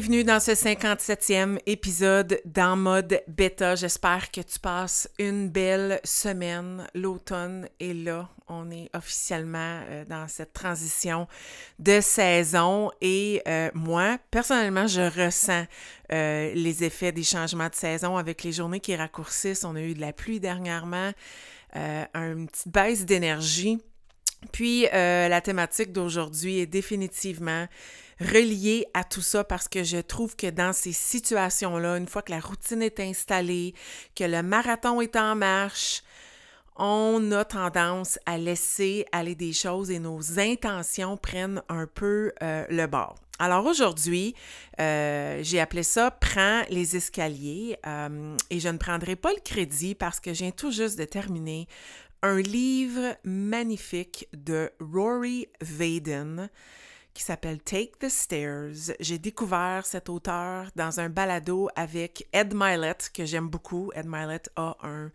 Bienvenue dans ce 57e épisode d'En mode bêta. J'espère que tu passes une belle semaine. L'automne est là. On est officiellement euh, dans cette transition de saison et euh, moi, personnellement, je ressens euh, les effets des changements de saison avec les journées qui raccourcissent. On a eu de la pluie dernièrement, une petite baisse d'énergie. Puis la thématique d'aujourd'hui est définitivement relié à tout ça parce que je trouve que dans ces situations-là, une fois que la routine est installée, que le marathon est en marche, on a tendance à laisser aller des choses et nos intentions prennent un peu euh, le bord. Alors aujourd'hui, euh, j'ai appelé ça Prends les escaliers euh, et je ne prendrai pas le crédit parce que viens tout juste de terminer un livre magnifique de Rory Vaden qui s'appelle Take the Stairs. J'ai découvert cet auteur dans un balado avec Ed Milet, que j'aime beaucoup. Ed Milet a un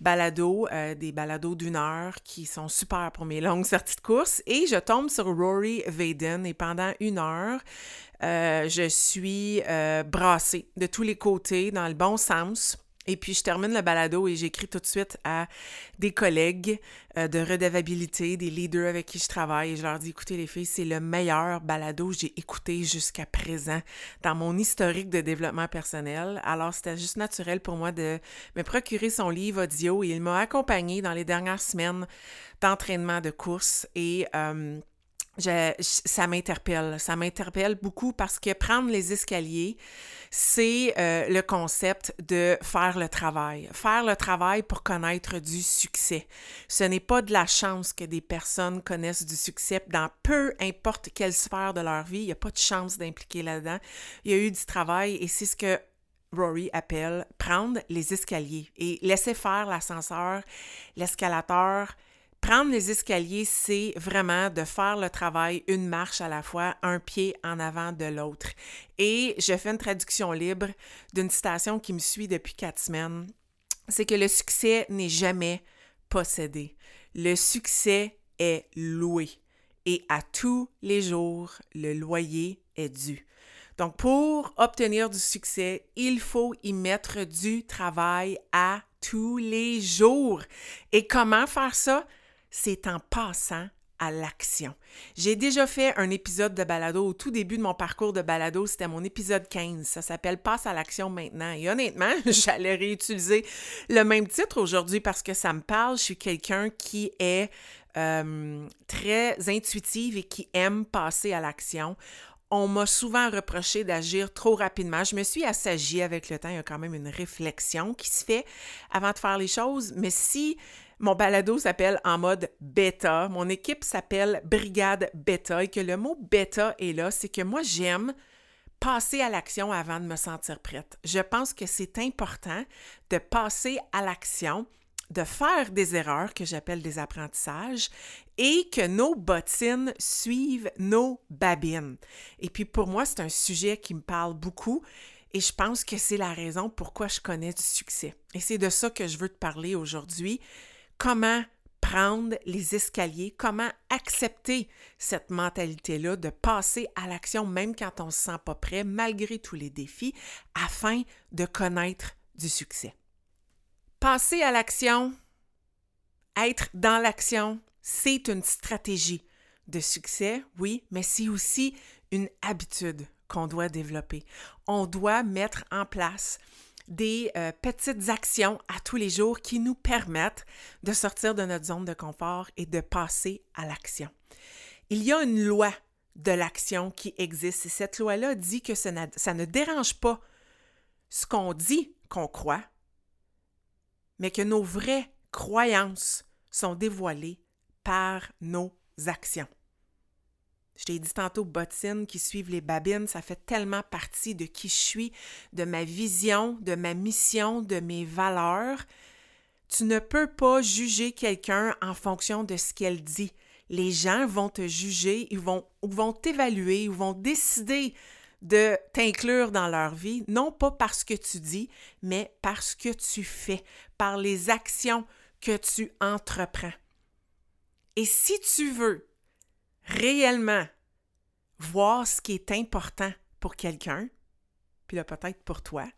balado, euh, des balados d'une heure qui sont super pour mes longues sorties de course. Et je tombe sur Rory Vaden et pendant une heure, euh, je suis euh, brassée de tous les côtés dans le bon sens. Et puis, je termine le balado et j'écris tout de suite à des collègues euh, de redevabilité, des leaders avec qui je travaille. Et je leur dis, écoutez les filles, c'est le meilleur balado que j'ai écouté jusqu'à présent dans mon historique de développement personnel. Alors, c'était juste naturel pour moi de me procurer son livre audio et il m'a accompagné dans les dernières semaines d'entraînement de course et... Euh, ça m'interpelle. Ça m'interpelle beaucoup parce que prendre les escaliers, c'est euh, le concept de faire le travail. Faire le travail pour connaître du succès. Ce n'est pas de la chance que des personnes connaissent du succès dans peu importe quelle sphère de leur vie. Il n'y a pas de chance d'impliquer là-dedans. Il y a eu du travail et c'est ce que Rory appelle prendre les escaliers et laisser faire l'ascenseur, l'escalateur, Prendre les escaliers, c'est vraiment de faire le travail une marche à la fois, un pied en avant de l'autre. Et je fais une traduction libre d'une citation qui me suit depuis quatre semaines. C'est que le succès n'est jamais possédé. Le succès est loué. Et à tous les jours, le loyer est dû. Donc, pour obtenir du succès, il faut y mettre du travail à tous les jours. Et comment faire ça? C'est en passant à l'action. J'ai déjà fait un épisode de balado au tout début de mon parcours de balado, c'était mon épisode 15. Ça s'appelle Passe à l'action maintenant. Et honnêtement, j'allais réutiliser le même titre aujourd'hui parce que ça me parle. Je suis quelqu'un qui est euh, très intuitive et qui aime passer à l'action. On m'a souvent reproché d'agir trop rapidement. Je me suis assagie avec le temps. Il y a quand même une réflexion qui se fait avant de faire les choses. Mais si mon balado s'appelle en mode bêta. Mon équipe s'appelle Brigade Bêta et que le mot bêta est là, c'est que moi j'aime passer à l'action avant de me sentir prête. Je pense que c'est important de passer à l'action, de faire des erreurs que j'appelle des apprentissages et que nos bottines suivent nos babines. Et puis pour moi, c'est un sujet qui me parle beaucoup et je pense que c'est la raison pourquoi je connais du succès. Et c'est de ça que je veux te parler aujourd'hui comment prendre les escaliers, comment accepter cette mentalité-là de passer à l'action même quand on ne se sent pas prêt, malgré tous les défis, afin de connaître du succès? Passer à l'action, être dans l'action, c'est une stratégie de succès, oui, mais c'est aussi une habitude qu'on doit développer. On doit mettre en place des euh, petites actions à tous les jours qui nous permettent de sortir de notre zone de confort et de passer à l'action. Il y a une loi de l'action qui existe et cette loi-là dit que ça, ne dérange pas ce qu'on dit qu'on croit, mais que nos vraies croyances sont dévoilés par nos actions. Je t'ai dit tantôt, bottines qui suivent les babines, ça fait tellement partie de qui je suis, de ma vision, de ma mission, de mes valeurs. Tu ne peux pas juger quelqu'un en fonction de ce qu'elle dit. Les gens vont te juger, vont, vont t'évaluer, ils vont décider de t'inclure dans leur vie, non pas parce que tu dis, mais parce que tu fais, par les actions que tu entreprends. Et si tu veux réellement voir ce qui est important pour quelqu'un, puis là peut-être pour toi,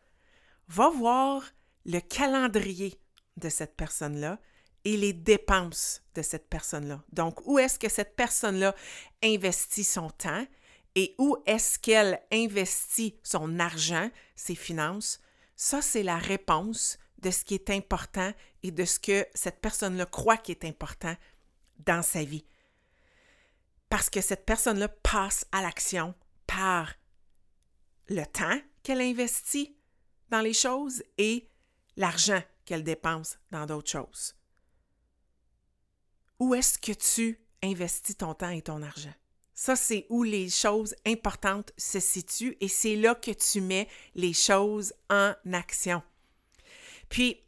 va voir le calendrier de cette personne-là et les dépenses de cette personne-là. Donc, où est-ce que cette personne-là investit son temps et où est-ce qu'elle investit son argent, ses finances? Ça, c'est la réponse de ce qui est important et de ce que cette personne-là croit qui est important dans sa vie. Parce que cette personne-là passe à l'action par le temps qu'elle investit dans les choses et l'argent qu'elle dépense dans d'autres choses. Où est-ce que tu investis ton temps et ton argent? Ça, c'est où les choses importantes se situent et c'est là que tu mets les choses en action. Puis,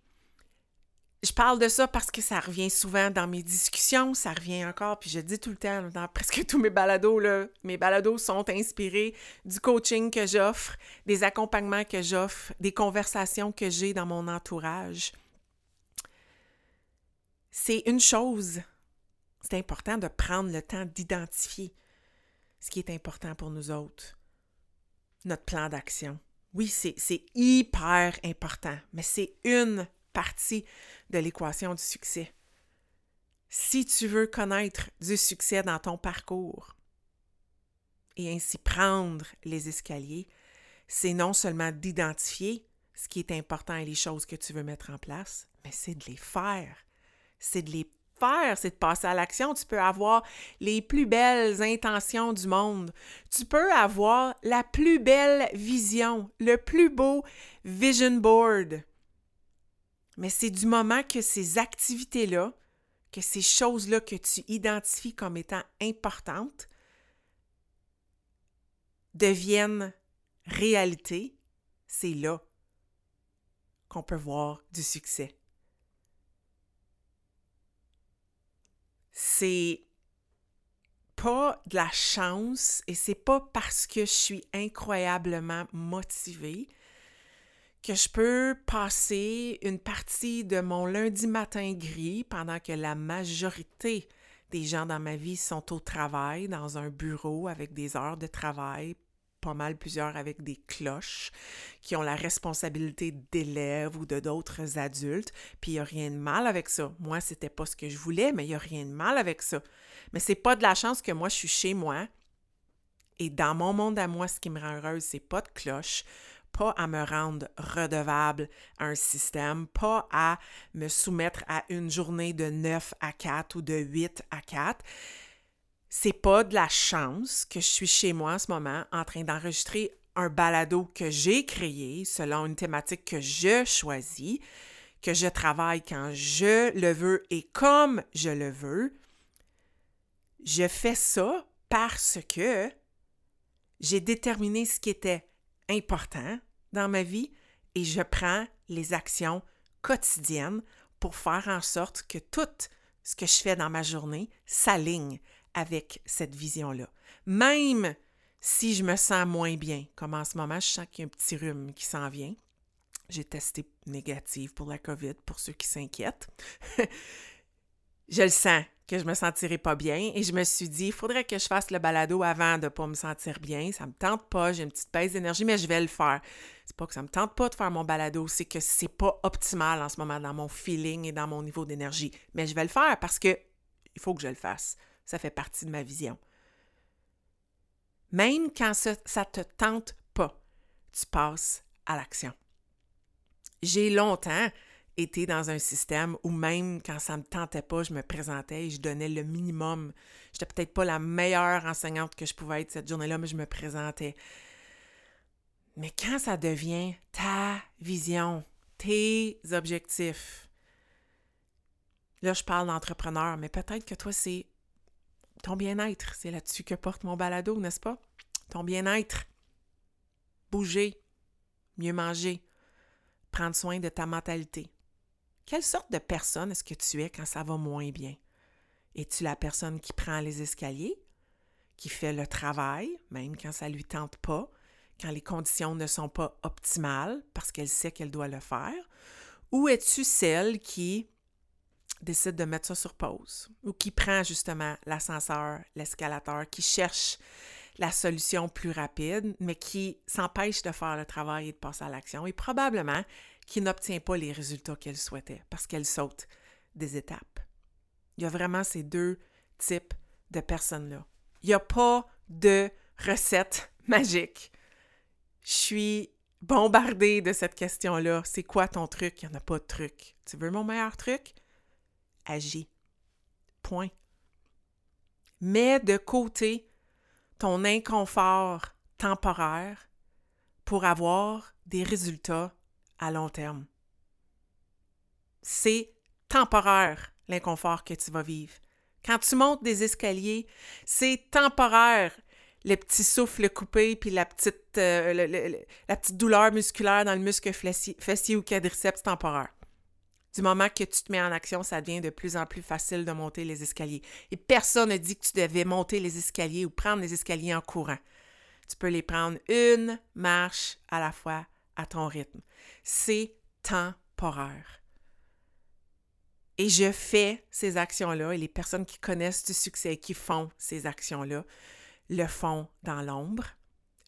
je parle de ça parce que ça revient souvent dans mes discussions, ça revient encore, puis je dis tout le temps dans presque tous mes balados, là, mes balados sont inspirés du coaching que j'offre, des accompagnements que j'offre, des conversations que j'ai dans mon entourage. C'est une chose, c'est important de prendre le temps d'identifier ce qui est important pour nous autres, notre plan d'action. Oui, c'est hyper important, mais c'est une partie de l'équation du succès. Si tu veux connaître du succès dans ton parcours et ainsi prendre les escaliers, c'est non seulement d'identifier ce qui est important et les choses que tu veux mettre en place, mais c'est de les faire. C'est de les faire, c'est de passer à l'action. Tu peux avoir les plus belles intentions du monde. Tu peux avoir la plus belle vision, le plus beau vision board. Mais c'est du moment que ces activités-là, que ces choses-là que tu identifies comme étant importantes, deviennent réalité, c'est là qu'on peut voir du succès. C'est pas de la chance et c'est pas parce que je suis incroyablement motivée que je peux passer une partie de mon lundi matin gris pendant que la majorité des gens dans ma vie sont au travail, dans un bureau avec des heures de travail, pas mal plusieurs avec des cloches, qui ont la responsabilité d'élèves ou de d'autres adultes, puis il n'y a rien de mal avec ça. Moi, c'était pas ce que je voulais, mais il n'y a rien de mal avec ça. Mais c'est pas de la chance que moi, je suis chez moi, et dans mon monde à moi, ce qui me rend heureuse, c'est pas de cloche, pas à me rendre redevable à un système, pas à me soumettre à une journée de 9 à 4 ou de 8 à 4. C'est pas de la chance que je suis chez moi en ce moment en train d'enregistrer un balado que j'ai créé selon une thématique que je choisis, que je travaille quand je le veux et comme je le veux. Je fais ça parce que j'ai déterminé ce qui était important dans ma vie et je prends les actions quotidiennes pour faire en sorte que tout ce que je fais dans ma journée s'aligne avec cette vision-là. Même si je me sens moins bien, comme en ce moment, je sens qu'il y a un petit rhume qui s'en vient. J'ai testé négative pour la COVID, pour ceux qui s'inquiètent. je le sens que je me sentirais pas bien et je me suis dit, il faudrait que je fasse le balado avant de pas me sentir bien. Ça me tente pas, j'ai une petite baisse d'énergie, mais je vais le faire. C'est pas que ça me tente pas de faire mon balado, c'est que c'est pas optimal en ce moment dans mon feeling et dans mon niveau d'énergie. Mais je vais le faire parce que il faut que je le fasse. Ça fait partie de ma vision. Même quand ça, ça te tente pas, tu passes à l'action. J'ai longtemps été dans un système où même quand ça me tentait pas, je me présentais et je donnais le minimum. J'étais peut-être pas la meilleure enseignante que je pouvais être cette journée-là, mais je me présentais. Mais quand ça devient ta vision, tes objectifs, Là, je parle d'entrepreneur, mais peut-être que toi, c'est ton bien-être. C'est là-dessus que porte mon balado, n'est-ce pas? Ton bien-être. Bouger, mieux manger, prendre soin de ta mentalité. Quelle sorte de personne est-ce que tu es quand ça va moins bien? Es-tu la personne qui prend les escaliers, qui fait le travail, même quand ça lui tente pas, quand les conditions ne sont pas optimales parce qu'elle sait qu'elle doit le faire? Ou es-tu celle qui décide de mettre ça sur pause ou qui prend justement l'ascenseur, l'escalateur, qui cherche la solution plus rapide, mais qui s'empêche de faire le travail et de passer à l'action et probablement qui n'obtient pas les résultats qu'elle souhaitait parce qu'elle saute des étapes. Il y a vraiment ces deux types de personnes-là. Il n'y a pas de recette magique. Je suis bombardée de cette question-là. C'est quoi ton truc? Il n'y en a pas de truc. Tu veux mon meilleur truc? Agis. Point. Mets de côté ton inconfort temporaire pour avoir des résultats à long terme. C'est temporaire l'inconfort que tu vas vivre. Quand tu montes des escaliers, c'est temporaire le petit souffle coupé puis la petite, euh, douleur musculaire dans le muscle fessier, fessier ou quadriceps temporaire. Du moment que tu te mets en action, ça devient de plus en plus facile de monter les escaliers. Et personne ne dit que tu devais monter les escaliers ou prendre les escaliers en courant. Tu peux les prendre une marche à la fois à ton rythme. C'est temporaire. Et je fais ces actions-là et les personnes qui connaissent du succès et qui font ces actions-là le font dans l'ombre,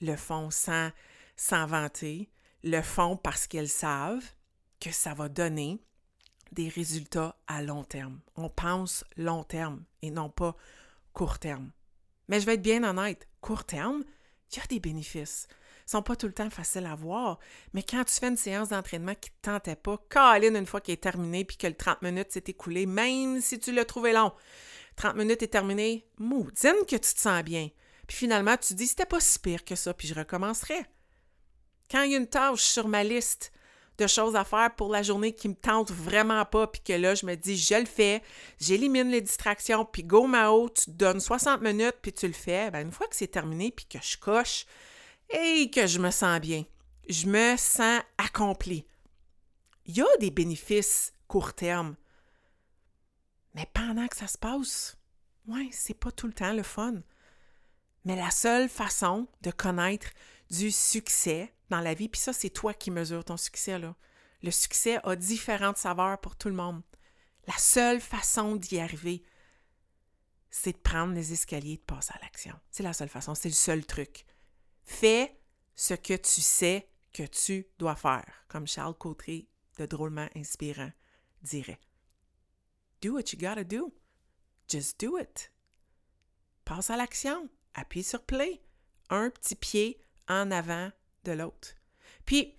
le font sans s'en vanter, le font parce qu'elles savent que ça va donner des résultats à long terme. On pense long terme et non pas court terme. Mais je vais être bien honnête, court terme, il y a des bénéfices. Ils sont pas tout le temps faciles à voir, mais quand tu fais une séance d'entraînement qui ne te tentait pas, une fois qu'elle est terminée puis que le 30 minutes s'est écoulé, même si tu l'as trouvé long, 30 minutes est terminé, maudine que tu te sens bien. Puis finalement, tu te dis, c'était pas si pire que ça, puis je recommencerai. Quand il y a une tâche sur ma liste de choses à faire pour la journée qui me tente vraiment pas, puis que là, je me dis, je le fais, j'élimine les distractions, puis go Mao, tu te donnes 60 minutes, puis tu le fais. Ben, une fois que c'est terminé, puis que je coche, et que je me sens bien, je me sens accompli. Il y a des bénéfices court terme, mais pendant que ça se passe, ouais, c'est pas tout le temps le fun. Mais la seule façon de connaître du succès dans la vie, puis ça, c'est toi qui mesures ton succès. Le succès a différentes saveurs pour tout le monde. La seule façon d'y arriver, c'est de prendre les escaliers et de passer à l'action. C'est la seule façon, c'est le seul truc. Fais ce que tu sais que tu dois faire, comme Charles Cotteret, de drôlement inspirant, dirait. Do what you gotta do. Just do it. Passe à l'action. Appuie sur play. Un petit pied en avant de l'autre. Puis,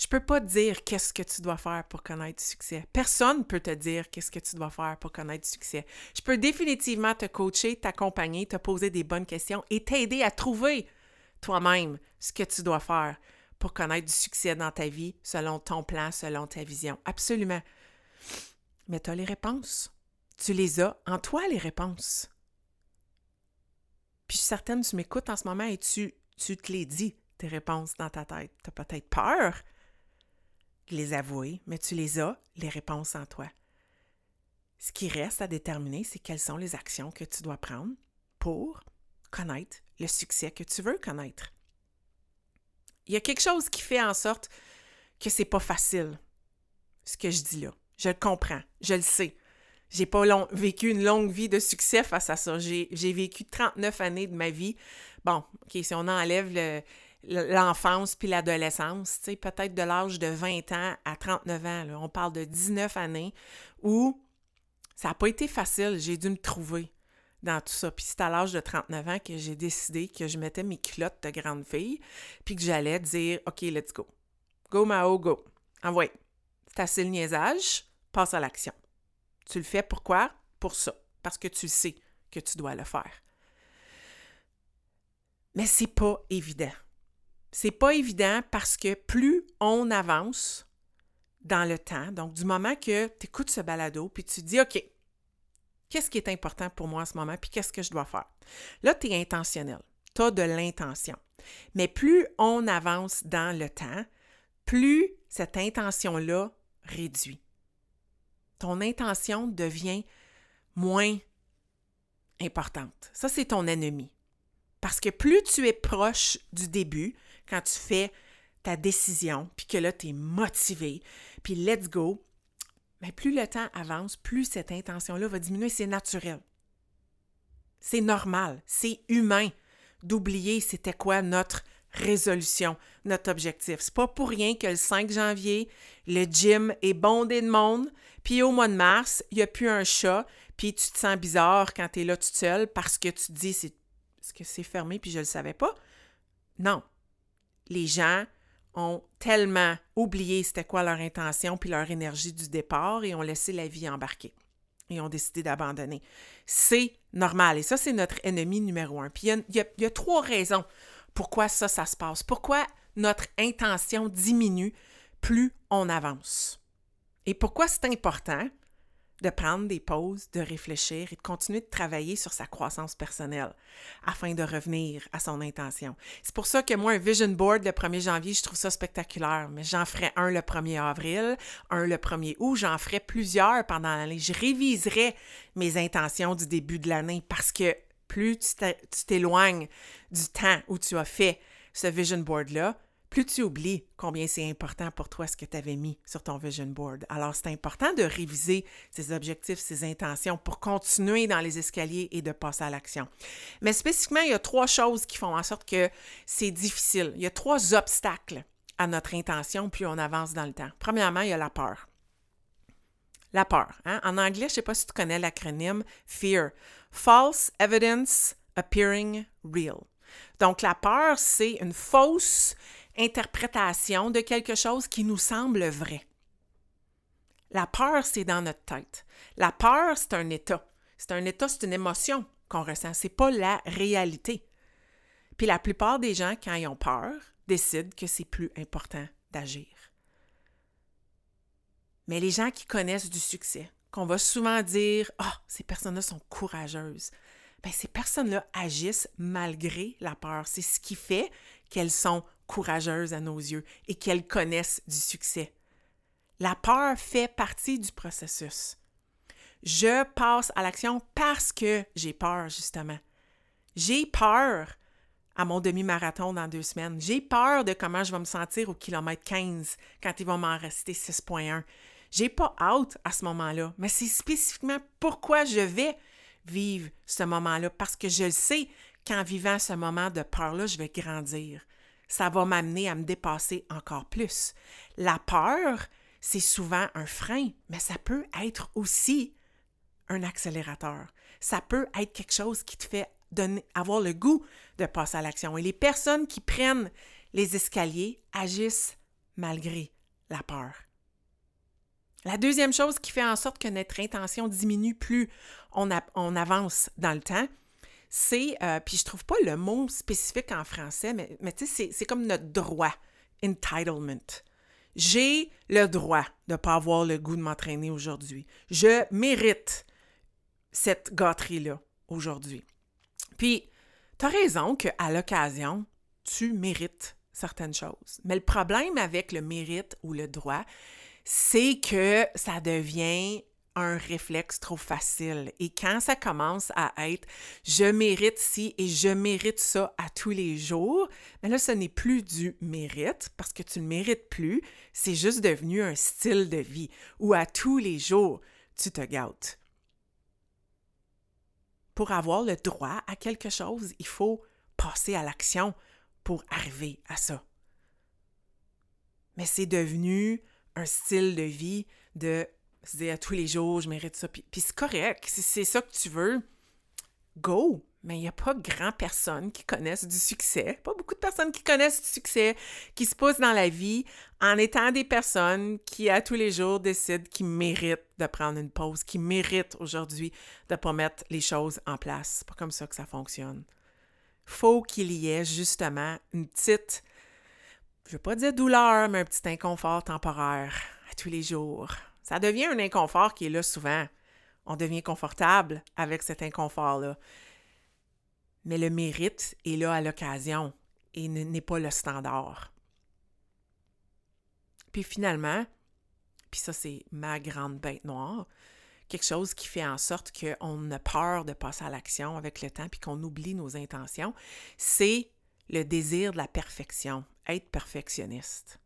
je peux pas te dire qu'est-ce que tu dois faire pour connaître du succès. Personne ne peut te dire qu'est-ce que tu dois faire pour connaître du succès. Je peux définitivement te coacher, t'accompagner, te poser des bonnes questions et t'aider à trouver toi-même ce que tu dois faire pour connaître du succès dans ta vie selon ton plan, selon ta vision. Absolument. Mais tu as les réponses. Tu les as en toi, les réponses. Puis certaines, tu m'écoutes en ce moment et tu, tu te les dis, tes réponses dans ta tête. Tu as peut-être peur de les avouer, mais tu les as, les réponses en toi. Ce qui reste à déterminer, c'est quelles sont les actions que tu dois prendre pour connaître le succès que tu veux connaître. Il y a quelque chose qui fait en sorte que c'est pas facile, ce que je dis là. Je le comprends, je le sais. J'ai pas vécu une longue vie de succès face à ça. J'ai vécu 39 années de ma vie. Bon, OK, si on enlève l'enfance puis l'adolescence, peut-être de l'âge de 20 ans à 39 ans, on parle de 19 années où ça n'a pas été facile. J'ai dû me trouver dans tout ça. Puis c'est à l'âge de 39 ans que j'ai décidé que je mettais mes culottes de grande fille puis que j'allais dire OK, let's go. Go Mao, go. Envoie. C'est assez le niaisage, passe à l'action. Tu le fais pourquoi? Pour ça. Parce que tu sais que tu dois le faire. Mais c'est pas évident. C'est pas évident parce que plus on avance dans le temps, donc du moment que tu écoutes ce balado, puis tu dis, OK, qu'est-ce qui est important pour moi en ce moment, puis qu'est-ce que je dois faire? Là, tu es intentionnel, tu as de l'intention. Mais plus on avance dans le temps, plus cette intention-là réduit. Ton intention devient moins importante. Ça, c'est ton ennemi. Parce que plus tu es proche du début, quand tu fais ta décision, puis que là, tu es motivé, puis let's go, mais plus le temps avance, plus cette intention-là va diminuer. C'est naturel. C'est normal. C'est humain d'oublier c'était quoi notre résolution, notre objectif. C'est pas pour rien que le 5 janvier, le gym est bondé de monde, puis au mois de mars, il n'y a plus un chat, puis tu te sens bizarre quand tu es là toute seule parce que tu te dis c'est est-ce que c'est fermé puis je le savais pas? Non. Les gens ont tellement oublié c'était quoi leur intention puis leur énergie du départ et ont laissé la vie embarquer et ont décidé d'abandonner. C'est normal et ça, c'est notre ennemi numéro un. Puis il y, a, trois raisons pourquoi ça, ça se passe. Pourquoi notre intention diminue plus on avance. Et pourquoi c'est important? De prendre des pauses, de réfléchir et de continuer de travailler sur sa croissance personnelle afin de revenir à son intention. C'est pour ça que moi, un vision board le 1er janvier, je trouve ça spectaculaire, mais j'en ferai un le 1er avril, un le 1er août, j'en ferai plusieurs pendant l'année. Je réviserai mes intentions du début de l'année parce que plus tu t'éloignes du temps où tu as fait ce vision board-là, plus tu oublies combien c'est important pour toi ce que tu avais mis sur ton vision board. Alors, c'est important de réviser ses objectifs, ses intentions pour continuer dans les escaliers et de passer à l'action. Mais spécifiquement, il y a trois choses qui font en sorte que c'est difficile. Il y a trois obstacles à notre intention plus on avance dans le temps. Premièrement, il y a la peur. La peur. Hein? En anglais, je ne sais pas si tu connais l'acronyme FEAR. False Evidence Appearing Real. Donc, la peur, c'est une fausse interprétation de quelque chose qui nous semble vrai. La peur, c'est dans notre tête. La peur, c'est un état. C'est un état, c'est une émotion qu'on ressent. C'est pas la réalité. Puis la plupart des gens, quand ils ont peur, décident que c'est plus important d'agir. Mais les gens qui connaissent du succès, qu'on va souvent dire Ah, ces personnes-là sont courageuses. Bien, ces personnes-là agissent malgré la peur. C'est ce qui fait qu'elles sont courageuses à nos yeux et qu'elles connaissent du succès. La peur fait partie du processus. Je passe à l'action parce que j'ai peur, justement. J'ai peur à mon demi-marathon dans deux semaines. J'ai peur de comment je vais me sentir au kilomètre 15 quand il va m'en rester 6.1. J'ai pas hâte à ce moment-là, mais c'est spécifiquement pourquoi je vais vivre ce moment-là, parce que je sais qu'en vivant ce moment de peur-là, je vais grandir ça va m'amener à me dépasser encore plus. La peur, c'est souvent un frein, mais ça peut être aussi un accélérateur. Ça peut être quelque chose qui te fait donner, avoir le goût de passer à l'action. Et les personnes qui prennent les escaliers agissent malgré la peur. La deuxième chose qui fait en sorte que notre intention diminue plus on, on avance dans le temps, c'est, euh, puis je trouve pas le mot spécifique en français, mais, mais tu sais, c'est comme notre droit, entitlement. J'ai le droit de ne pas avoir le goût de m'entraîner aujourd'hui. Je mérite cette gâterie-là aujourd'hui. Puis, tu as raison qu'à l'occasion, tu mérites certaines choses. Mais le problème avec le mérite ou le droit, c'est que ça devient un réflexe trop facile. Et quand ça commence à être je mérite ci et je mérite ça à tous les jours, mais là, ce n'est plus du mérite parce que tu ne mérites plus, c'est juste devenu un style de vie où à tous les jours, tu te gâtes. Pour avoir le droit à quelque chose, il faut passer à l'action pour arriver à ça. Mais c'est devenu un style de vie de se dire à tous les jours, je mérite ça. Puis, c'est correct. Si c'est ça que tu veux, go! Mais il n'y a pas grand personne qui connaissent du succès, pas beaucoup de personnes qui connaissent du succès, qui se posent dans la vie en étant des personnes qui, à tous les jours, décident qu'ils méritent de prendre une pause, qui méritent aujourd'hui de ne pas mettre les choses en place. C'est pas comme ça que ça fonctionne. Faut qu'il y ait justement une petite je ne veux pas dire douleur, mais un petit inconfort temporaire à tous les jours. Ça devient un inconfort qui est là souvent. On devient confortable avec cet inconfort-là. Mais le mérite est là à l'occasion et n'est pas le standard. Puis finalement, puis ça c'est ma grande bête noire, quelque chose qui fait en sorte qu'on a peur de passer à l'action avec le temps puis qu'on oublie nos intentions, c'est le désir de la perfection, être perfectionniste.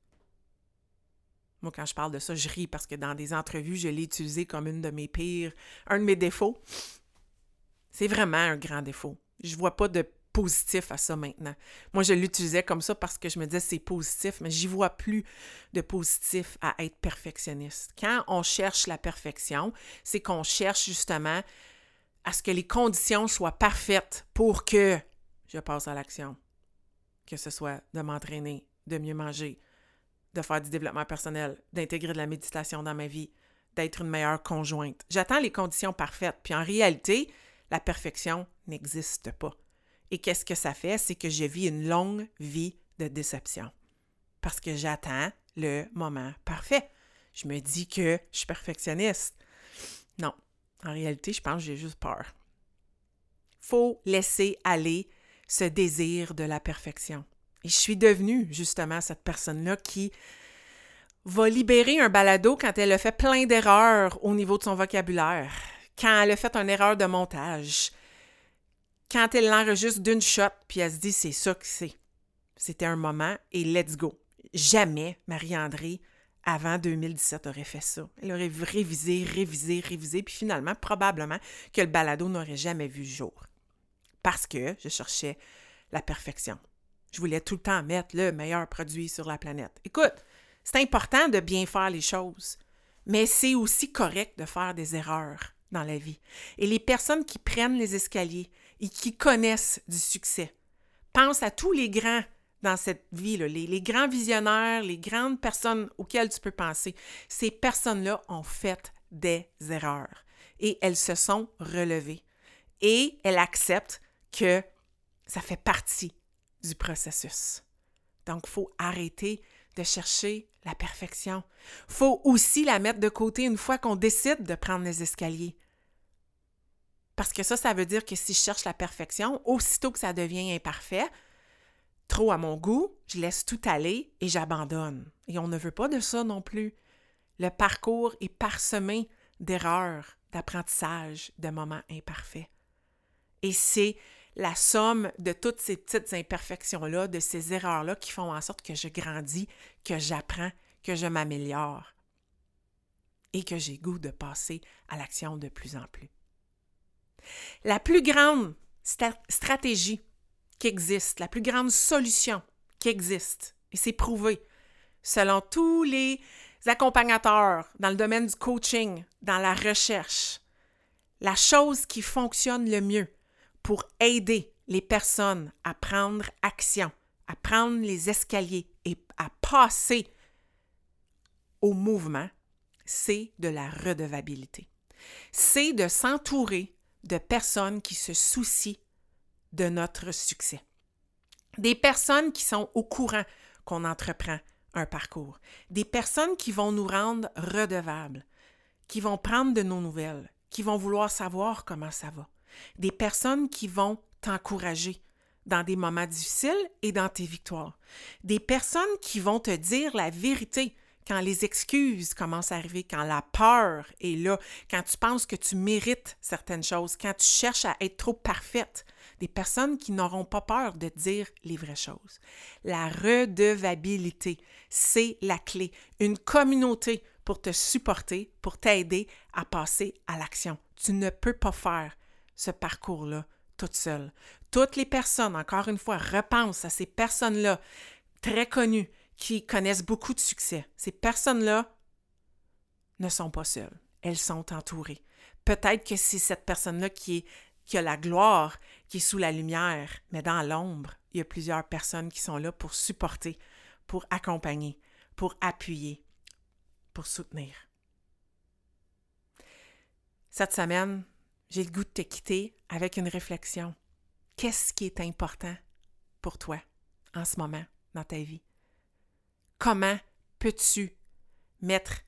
Moi, quand je parle de ça, je ris parce que dans des entrevues, je l'ai utilisé comme une de mes pires, un de mes défauts. C'est vraiment un grand défaut. Je vois pas de positif à ça maintenant. Moi, je l'utilisais comme ça parce que je me disais c'est positif, mais j'y vois plus de positif à être perfectionniste. Quand on cherche la perfection, c'est qu'on cherche justement à ce que les conditions soient parfaites pour que je passe à l'action. Que ce soit de m'entraîner, de mieux manger, de faire du développement personnel, d'intégrer de la méditation dans ma vie, d'être une meilleure conjointe. J'attends les conditions parfaites. Puis en réalité, la perfection n'existe pas. Et qu'est-ce que ça fait? C'est que je vis une longue vie de déception. Parce que j'attends le moment parfait. Je me dis que je suis perfectionniste. Non. En réalité, je pense que j'ai juste peur. Faut laisser aller ce désir de la perfection. Et je suis devenue justement cette personne-là qui va libérer un balado quand elle a fait plein d'erreurs au niveau de son vocabulaire, quand elle a fait une erreur de montage, quand elle l'enregistre d'une shot, puis elle se dit c'est ça que c'est. C'était un moment et let's go. Jamais Marie-André, avant 2017, aurait fait ça. Elle aurait révisé, révisé, révisé, puis finalement, probablement que le balado n'aurait jamais vu le jour. Parce que je cherchais la perfection. Je voulais tout le temps mettre le meilleur produit sur la planète. Écoute, c'est important de bien faire les choses, mais c'est aussi correct de faire des erreurs dans la vie. Et les personnes qui prennent les escaliers, et qui connaissent du succès. Pense à tous les grands dans cette vie, là, les, les, grands visionnaires, les grandes personnes auxquelles tu peux penser. Ces personnes-là ont fait des erreurs et elles se sont relevées. Et elles acceptent que ça fait partie du processus. Donc, il faut arrêter de chercher la perfection. Faut aussi la mettre de côté une fois qu'on décide de prendre les escaliers. Parce que ça, ça veut dire que si je cherche la perfection, aussitôt que ça devient imparfait, trop à mon goût, je laisse tout aller et j'abandonne. Et on ne veut pas de ça non plus. Le parcours est parsemé d'erreurs, d'apprentissage, de moments imparfaits. Et c'est la somme de toutes ces petites imperfections-là, de ces erreurs-là qui font en sorte que je grandis, que j'apprends, que je m'améliore et que j'ai goût de passer à l'action de plus en plus. La plus grande stratégie qui existe, la plus grande solution qui existe, et c'est prouvé, selon tous les accompagnateurs dans le domaine du coaching, dans la recherche, la chose qui fonctionne le mieux pour aider les personnes à prendre action, à prendre les escaliers et à passer au mouvement, c'est de la redevabilité. C'est de s'entourer de personnes qui se soucient de notre succès. Des personnes qui sont au courant qu'on entreprend un parcours. Des personnes qui vont nous rendre redevables, qui vont prendre de nos nouvelles, qui vont vouloir savoir comment ça va. Des personnes qui vont t'encourager dans des moments difficiles et dans tes victoires. Des personnes qui vont te dire la vérité quand les excuses commencent à arriver, quand la peur est là, quand tu penses que tu mérites certaines choses, quand tu cherches à être trop parfaite, des personnes qui n'auront pas peur de dire les vraies choses. La redevabilité, c'est la clé. Une communauté pour te supporter, pour t'aider à passer à l'action. Tu ne peux pas faire ce parcours-là toute seule. Toutes les personnes, encore une fois, repensent à ces personnes-là très connues qui connaissent beaucoup de succès. Ces personnes-là ne sont pas seules. Elles sont entourées. Peut-être que c'est cette personne-là qui, qui a la gloire, qui est sous la lumière, mais dans l'ombre, il y a plusieurs personnes qui sont là pour supporter, pour accompagner, pour appuyer, pour soutenir. Cette semaine, j'ai le goût de te quitter avec une réflexion. Qu'est-ce qui est important pour toi en ce moment dans ta vie? comment peux-tu mettre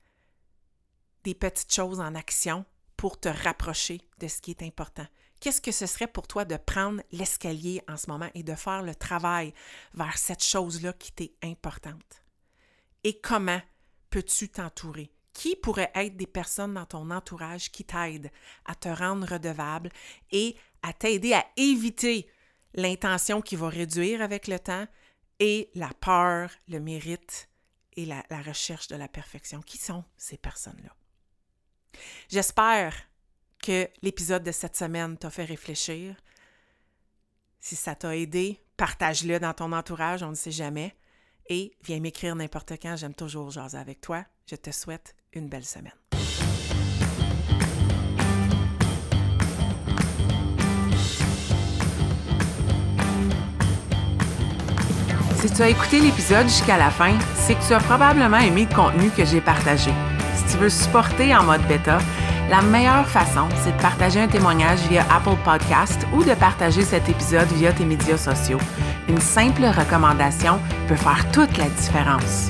des petites choses en action pour te rapprocher de ce qui est important? Qu'est-ce que ce serait pour toi de prendre l'escalier en ce moment et de faire le travail vers cette chose-là qui t'est importante? Et comment peux-tu t'entourer? Qui pourrait être des personnes dans ton entourage qui t'aident à te rendre redevable et à t'aider à éviter l'intention qui va réduire avec le temps et la peur, le mérite et la, la recherche de la perfection? Qui sont ces personnes-là? J'espère que l'épisode de cette semaine t'a fait réfléchir. Si ça t'a aidé, partage-le dans ton entourage, on ne sait jamais. Et viens m'écrire n'importe quand, j'aime toujours jaser avec toi. Je te souhaite une belle semaine. Si tu as écouté l'épisode jusqu'à la fin, c'est que tu as probablement aimé le contenu que j'ai partagé. Si tu veux supporter en mode bêta, la meilleure façon, c'est de partager un témoignage via Apple Podcast ou de partager cet épisode via tes médias sociaux. Une simple recommandation peut faire toute la différence.